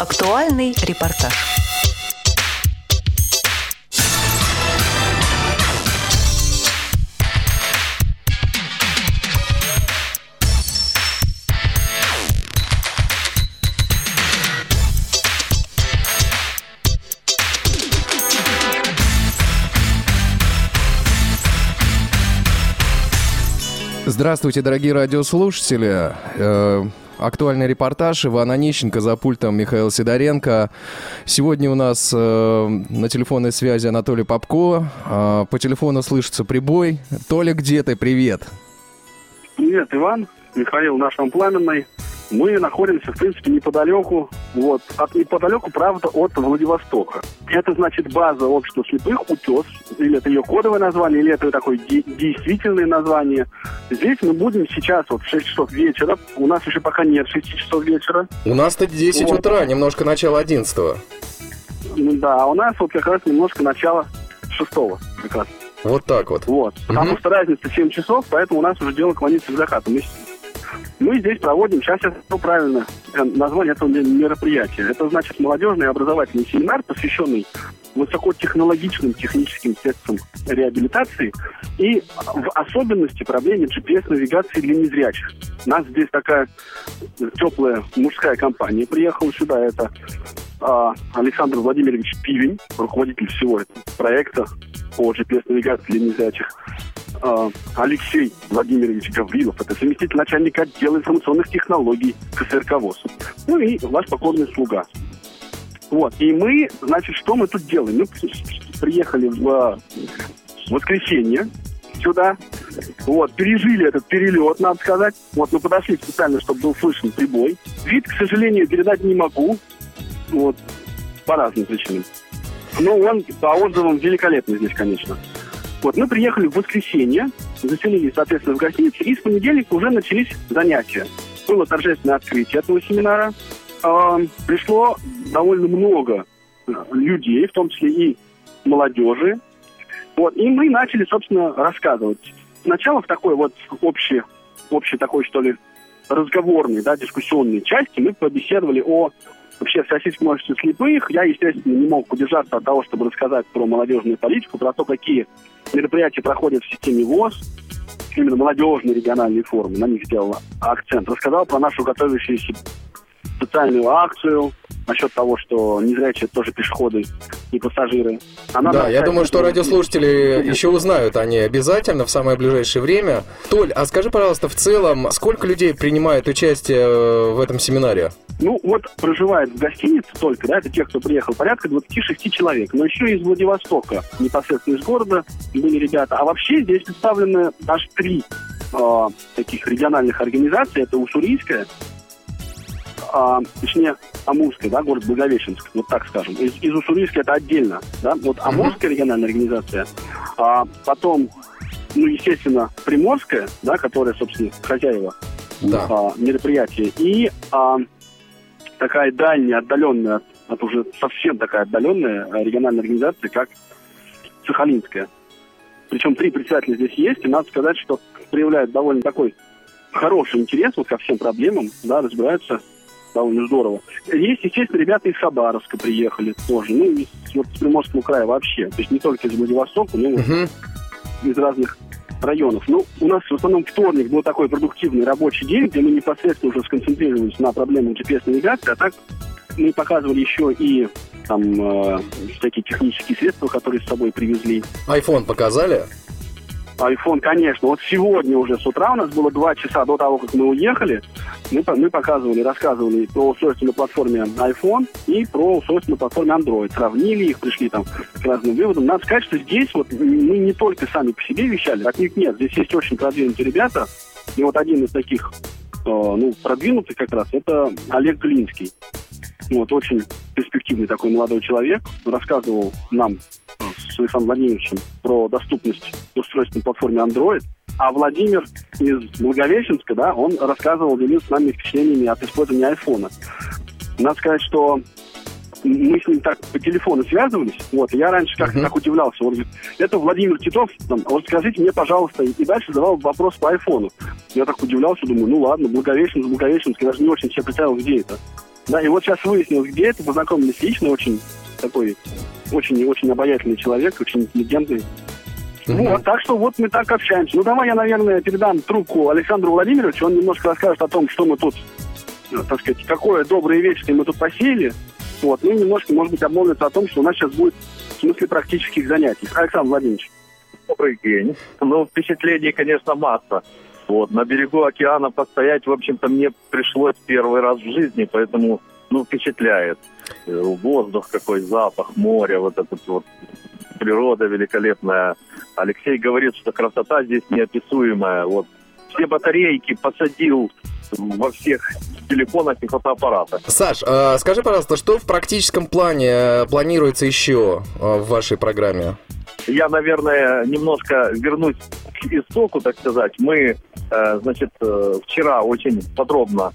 Актуальный репортаж. Здравствуйте, дорогие радиослушатели. Актуальный репортаж. Иван Онищенко за пультом Михаил Сидоренко. Сегодня у нас э, на телефонной связи Анатолий Попко. Э, по телефону слышится прибой. Толя, где ты? Привет. Привет, Иван. Михаил наш пламенный. Мы находимся, в принципе, неподалеку, вот, от неподалеку, правда, от Владивостока. Это, значит, база общества слепых, «Утес», или это ее кодовое название, или это такое де- действительное название. Здесь мы будем сейчас, вот, в 6 часов вечера, у нас еще пока нет 6 часов вечера, У нас-то 10 Вот. утра, немножко начало 11 Ну да, а у нас вот как раз немножко начало 6 как раз. Вот так вот. Вот. Потому Мгм. что разница 7 часов, поэтому у нас уже дело клонится к закату. Мы, мы здесь проводим, сейчас я скажу правильно э, название этого ме- мероприятия. Это значит молодежный образовательный семинар, посвященный высокотехнологичным техническим средствам реабилитации и в особенности проблеме GPS-навигации для незрячих. У нас здесь такая теплая мужская компания приехала сюда. Это а, Александр Владимирович Пивень, руководитель всего этого проекта по GPS-навигации для незрячих. А, Алексей Владимирович Гаврилов, это заместитель начальника отдела информационных технологий КСРК ВОЗ. Ну и ваш покорный слуга. Вот. И мы, значит, что мы тут делаем? Мы приехали в а, воскресенье сюда, вот, пережили этот перелет, надо сказать. Вот, мы подошли специально, чтобы был слышен прибой. Вид, к сожалению, передать не могу. Вот, по разным причинам. Но он по отзывам великолепный здесь, конечно. Вот, мы приехали в воскресенье, заселились, соответственно, в гостинице, и с понедельника уже начались занятия. Было торжественное открытие этого семинара. А, пришло довольно много э, людей, в том числе и молодежи. Вот, и мы начали, собственно, рассказывать. Сначала в такой вот общей, общей такой, что ли, разговорной, да, дискуссионной части мы побеседовали о вообще всероссийском обществе слепых. Я, естественно, не мог удержаться от того, чтобы рассказать про молодежную политику, про то, какие мероприятия проходят в системе ВОЗ, именно молодежные региональные форумы, на них сделал акцент. Рассказал про нашу готовящуюся социальную акцию, насчет того, что незрячие тоже пешеходы и пассажиры. Она Да, я думаю, что радиослушатели еще узнают они обязательно в самое ближайшее время. Толь, а скажи, пожалуйста, в целом, сколько людей принимает участие э, в этом семинаре? Ну, вот проживает в гостинице только, да, это те, кто приехал, порядка 26 человек. Но еще из Владивостока, непосредственно из города, были ребята. А вообще здесь представлены аж три э, таких региональных организаций. Это Уссурийская, а, точнее, Амурская, да, город Благовещенск, вот так скажем. Из, из Уссурийска это отдельно, да, вот Амурская региональная организация, а потом, ну, естественно, Приморская, да, которая, собственно, хозяева Да. а, мероприятия, и а, такая дальняя, отдаленная, от, от уже совсем такая отдаленная региональная организация, как Сахалинская. Причем три председателя здесь есть, и надо сказать, что проявляют довольно такой хороший интерес вот ко всем проблемам, да, разбираются довольно здорово. Есть, естественно, ребята из Хабаровска приехали тоже, ну, из, вот, Приморского края вообще. То есть не только из Владивостока, но и Мгм. из разных районов. Ну, у нас в основном вторник был такой продуктивный рабочий день, где мы непосредственно уже сконцентрировались на проблемах GPS-навигации, а так мы показывали еще и там э, всякие технические средства, которые с собой привезли. iPhone показали? iPhone, конечно. Вот сегодня уже с утра у нас было два часа до того, как мы уехали. Мы, мы показывали, рассказывали про устройство на платформе iPhone и про устройство на платформе Android. Сравнили их, пришли там к разным выводам. Надо сказать, что здесь вот мы не только сами по себе вещали, от них нет. Здесь есть очень продвинутые ребята. И вот один из таких, э, ну, продвинутых как раз, это Олег Глинский. Вот, очень перспективный такой молодой человек. Рассказывал нам с Александром Владимировичем про доступность устройств на платформе Android. А Владимир из Благовещенска, да, он рассказывал, делился с нами впечатлениями от использования айфона. Надо сказать, что мы с ним так по телефону связывались. Вот, я раньше как-то Мгм. так удивлялся. Он говорит, это Владимир Титов, там, вот скажите мне, пожалуйста, и дальше задавал вопрос по айфону. Я так удивлялся, думаю, ну ладно, Благовещенск, Благовещенск, я даже не очень себе представил, где это. Да, и вот сейчас выяснилось, где это, познакомились лично, очень такой, очень-очень обаятельный человек, очень интеллигентный. Mm-hmm. Вот, так что вот мы так общаемся. Ну, давай я, наверное, передам трубку Александру Владимировичу, он немножко расскажет о том, что мы тут, э, так сказать, какое доброе вечное мы тут посеяли. Вот, ну, немножко, может быть, обмолвится о том, что у нас сейчас будет в смысле практических занятий. Александр Владимирович. Добрый день. Ну, впечатлений, конечно, масса. Вот, на берегу океана постоять, в общем-то, мне пришлось первый раз в жизни, поэтому, ну, впечатляет. Э, воздух какой, запах, море, вот этот вот природа великолепная. Алексей говорит, что красота здесь неописуемая. Вот все батарейки посадил во всех телефонах и фотоаппаратах. Саш, э, скажи, пожалуйста, что в практическом плане э, планируется еще э, в вашей программе? Я, наверное, немножко вернусь к истоку, так сказать. Мы, э, значит, вчера очень подробно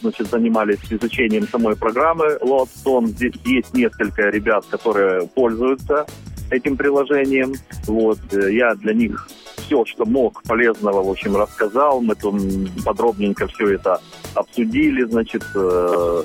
значит, занимались изучением самой программы Lodestone. Здесь есть несколько ребят, которые пользуются этим приложением. Вот, я для них все, что мог полезного, в общем, рассказал. Мы там подробненько все это обсудили, значит, э,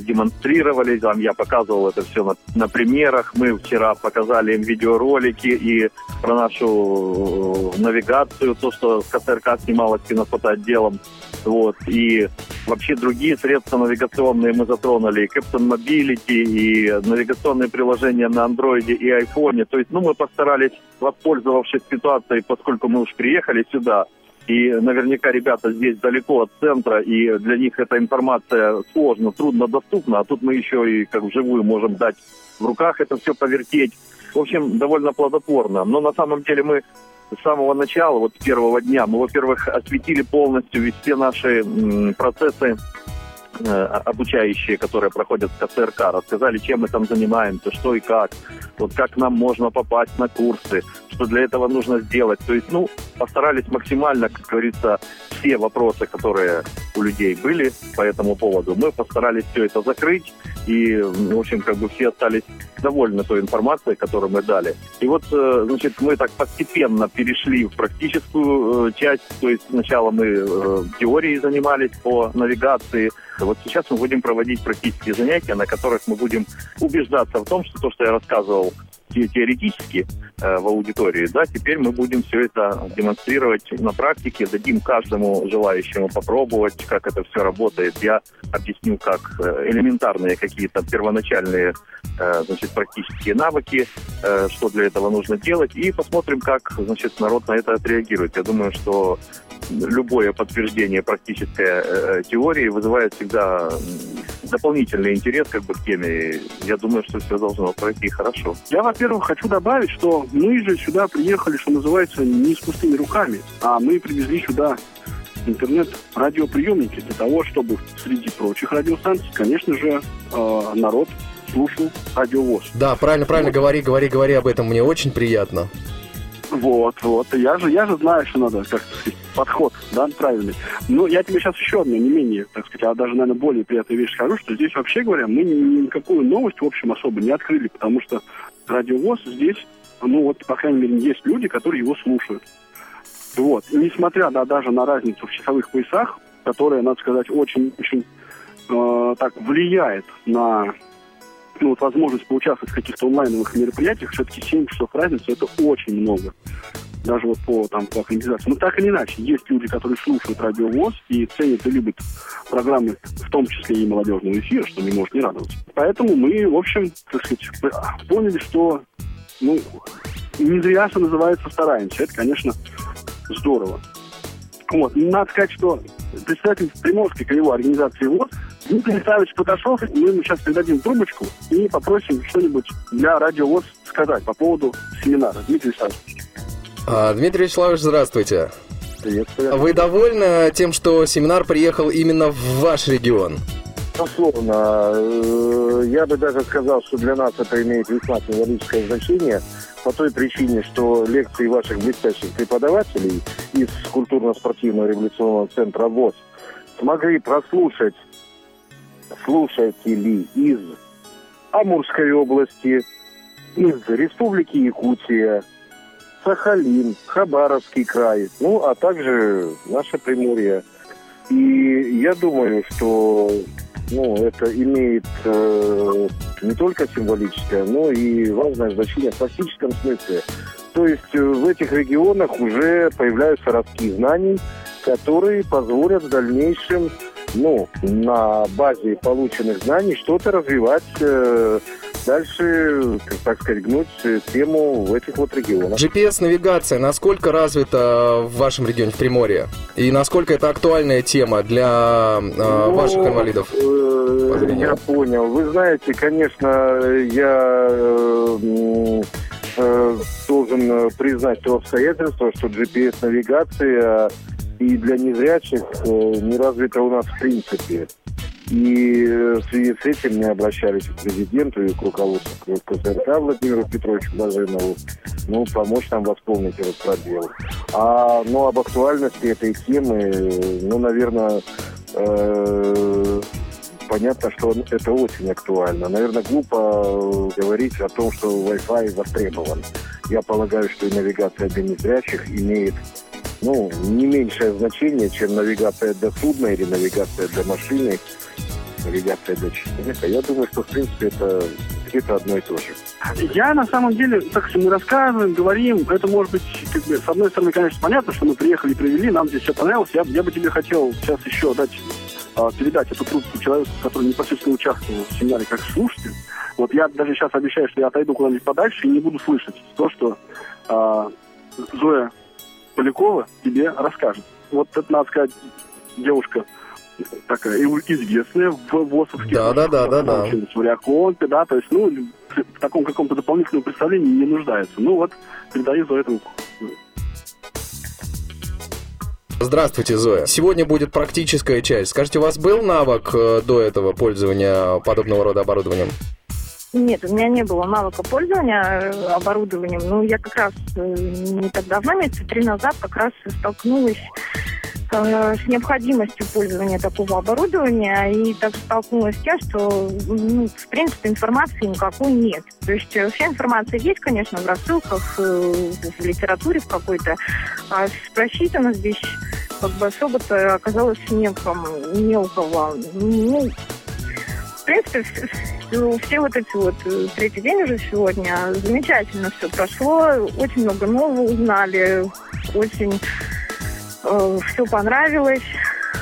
демонстрировали, там я показывал это все на, на примерах. Мы вчера показали им видеоролики и про нашу э, навигацию, то, что КСРК снималось кинофотоотделом. Вот. И вообще другие средства навигационные мы затронули, и Captain Mobility, и навигационные приложения на андроиде и айфоне. То есть, ну, мы постарались, воспользовавшись ситуацией, поскольку мы уж приехали сюда, и наверняка ребята здесь далеко от центра, и для них эта информация сложно, трудно доступна, а тут мы еще и как вживую можем дать в руках это все повертеть. В общем, довольно плодотворно. Но на самом деле мы с самого начала, вот с первого дня, мы, во-первых, осветили полностью все наши процессы Э, обучающие, которые проходят в КЦРК, рассказали, чем мы там занимаемся, что и как, вот как нам можно попасть на курсы, что для этого нужно сделать. То есть, ну, постарались максимально, как говорится, все вопросы, которые у людей были по этому поводу, мы постарались все это закрыть, и, в общем, как бы все остались довольны той информацией, которую мы дали. И вот, э, значит, мы так постепенно перешли в практическую э, часть, то есть сначала мы теорией занимались по навигации, вот сейчас мы будем проводить практические занятия, на которых мы будем убеждаться в том, что то, что я рассказывал теоретически э, в аудитории, да, теперь мы будем все это демонстрировать на практике, дадим каждому желающему попробовать, как это все работает. Я объясню, как э, элементарные какие-то первоначальные, э, значит, практические навыки, э, что для этого нужно делать, и посмотрим, как, значит, народ на это отреагирует. Я думаю, что любое подтверждение практической э, теории вызывает всегда дополнительный интерес как бы к теме. Я думаю, что все должно пройти хорошо. Я, во-первых, хочу добавить, что мы же сюда приехали, что называется, не с пустыми руками, а мы привезли сюда интернет-радиоприемники для того, чтобы среди прочих радиостанций, конечно же, э, народ слушал радиовоз. Да, правильно, правильно, вот. говори, говори, говори об этом, мне очень приятно. Вот, вот. Я же, я же знаю, что надо, как сказать, подход, да, правильный. Но я тебе сейчас еще одну, не менее, так сказать, а даже, наверное, более приятную вещь скажу, что здесь, вообще говоря, мы никакую новость, в общем, особо не открыли, потому что радиовоз здесь, ну вот, по крайней мере, есть люди, которые его слушают. Вот. И несмотря да, даже на разницу в часовых поясах, которая, надо сказать, очень-очень э, так влияет на ну, вот возможность поучаствовать в каких-то онлайновых мероприятиях, все-таки 7 часов разницы это очень много. Даже вот по, там, по аккредитации. Но так или иначе, есть люди, которые слушают радиовоз и ценят и любят программы, в том числе и молодежного эфира, что не может не радовать. Поэтому мы, в общем, так сказать, поняли, что ну, не зря, что называется, стараемся. Это, конечно, здорово. Вот. Надо сказать, что представитель Приморской краевой организации ВОЗ Дмитрий Витальевич Поташов, мы ему сейчас передадим трубочку и попросим что-нибудь для радио ВОЗ сказать по поводу семинара. Дмитрий Витальевич. А, Дмитрий Вячеславович, здравствуйте. Приветствую. Вы довольны тем, что семинар приехал именно в ваш регион? Безусловно. Э, я бы даже сказал, что для нас это имеет весьма символическое значение по той причине, что лекции ваших блестящих преподавателей из культурно-спортивного революционного центра ВОЗ смогли прослушать слушатели из Амурской области, из Республики Якутия, Сахалин, Хабаровский край, ну, а также наше Приморье. И я думаю, что ну, это имеет э, не только символическое, но и важное значение в практическом смысле. То есть э, в этих регионах уже появляются ростки знаний, которые позволят в дальнейшем, ну, на базе полученных знаний что-то развивать э, дальше, так сказать, гнуть тему в этих вот регионах. GPS-навигация насколько развита в вашем регионе, в Приморье? И насколько это актуальная тема для э, ну, ваших инвалидов? Э, я понял. Вы знаете, конечно, я э, э, должен признать то обстоятельство, что GPS-навигация и для незрячих э, не развита у нас в принципе. И в связи с этим мы обращались к президенту и к руководству КСРК Владимиру Петровичу Блаженову, ну, помочь нам восполнить этот пробел. А, ну, об актуальности этой темы, ну, наверное, э, понятно, что это очень актуально. Наверное, глупо говорить о том, что Wi-Fi востребован. Я полагаю, что и навигация для незрячих имеет ну, не меньшее значение, чем навигация для судна или навигация для машины навигация для человека. Я думаю, что, в принципе, это где-то одно и то же. Я, на самом деле, так что мы рассказываем, говорим, это может быть, как бы, с одной стороны, конечно, понятно, что мы приехали, привели, нам здесь все понравилось. Я, я бы тебе хотел сейчас еще дать, а, передать эту трубку человеку, который непосредственно участвовал в семинаре как слушатель. Вот я даже сейчас обещаю, что я отойду куда-нибудь подальше и не буду слышать то, что а, Зоя Полякова тебе расскажет. Вот это, надо сказать, девушка такая известная в ВОСовске. Да, да, да, да, да. В Реаконте, да, то есть, ну, в таком каком-то дополнительном представлении не нуждается. Ну вот, передаю за это Здравствуйте, Зоя. Сегодня будет практическая часть. Скажите, у вас был навык э, до этого пользования подобного рода оборудованием? Нет, у меня не было навыка пользования э, оборудованием. Ну, я как раз э, не так давно, месяца три назад, как раз столкнулась Э, с необходимостью пользования такого оборудования и так столкнулась с тем, что, ну, в принципе, информации никакой нет. То есть вся информация есть, конечно, в рассылках, в литературе в какой-то, а спросить нас здесь как бы особо-то оказалось некому, не у кого. Ну, принципе, все вот эти вот третий день уже сегодня замечательно все прошло, очень много нового узнали, очень Э, все понравилось,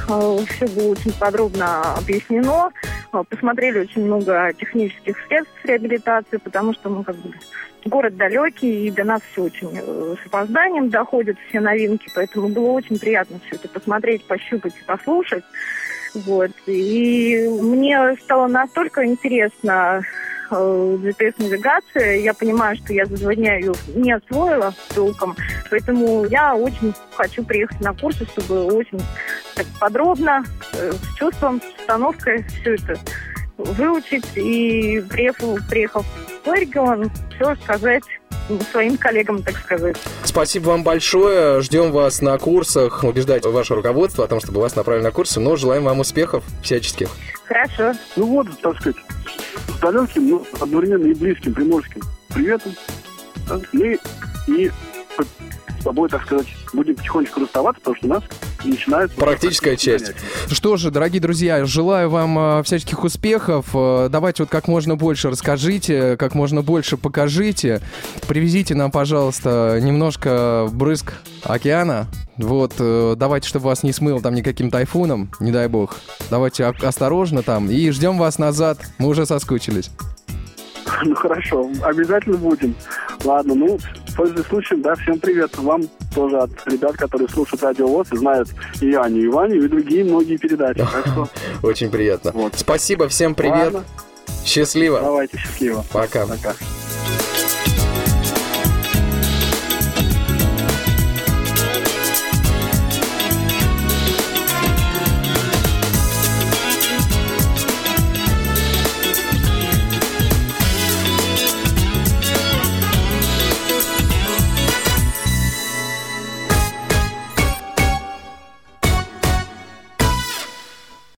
э, все было очень подробно объяснено. Э, посмотрели очень много технических средств реабилитации, потому что мы как бы город далекий, и до нас все очень с опозданием доходят все новинки, поэтому было очень приятно все это посмотреть, пощупать и послушать. Вот. И мне стало настолько интересно GPS-навигация. Я понимаю, что я за два дня ее не освоила толком, поэтому я очень хочу приехать на курсы, чтобы очень так, подробно, э, с чувством, с установкой все это выучить и приехал, приехав в регион, все сказать своим коллегам, так сказать. Спасибо вам большое. Ждем вас на курсах. Убеждать ваше руководство о том, чтобы вас направили на курсы. Но желаем вам успехов всяческих. Хорошо. Ну вот, так сказать, с далеким, но одновременно и близким приморским приветом. Мы и с тобой, так сказать, будем потихонечку расставаться, потому что у нас начинается... Практическая часть. Что же, дорогие друзья, желаю вам э, всяческих успехов. Э, давайте вот как можно больше расскажите, как можно больше покажите. Привезите нам, пожалуйста, немножко брызг океана. Вот, э, давайте, чтобы вас не смыло там никаким тайфуном, не дай бог. Давайте осторожно там и ждем вас назад. Мы уже соскучились. Ну хорошо, обязательно будем. Ладно, ну, пользуясь случаем, да, всем привет. Вам тоже от ребят, которые слушают Радио ВОЗ и знают и Аню, и Ваню, и другие многие передачи. Так что... Очень приятно. Вот. Спасибо, всем привет. Ладно. Счастливо. Давайте, счастливо. Пока. Пока.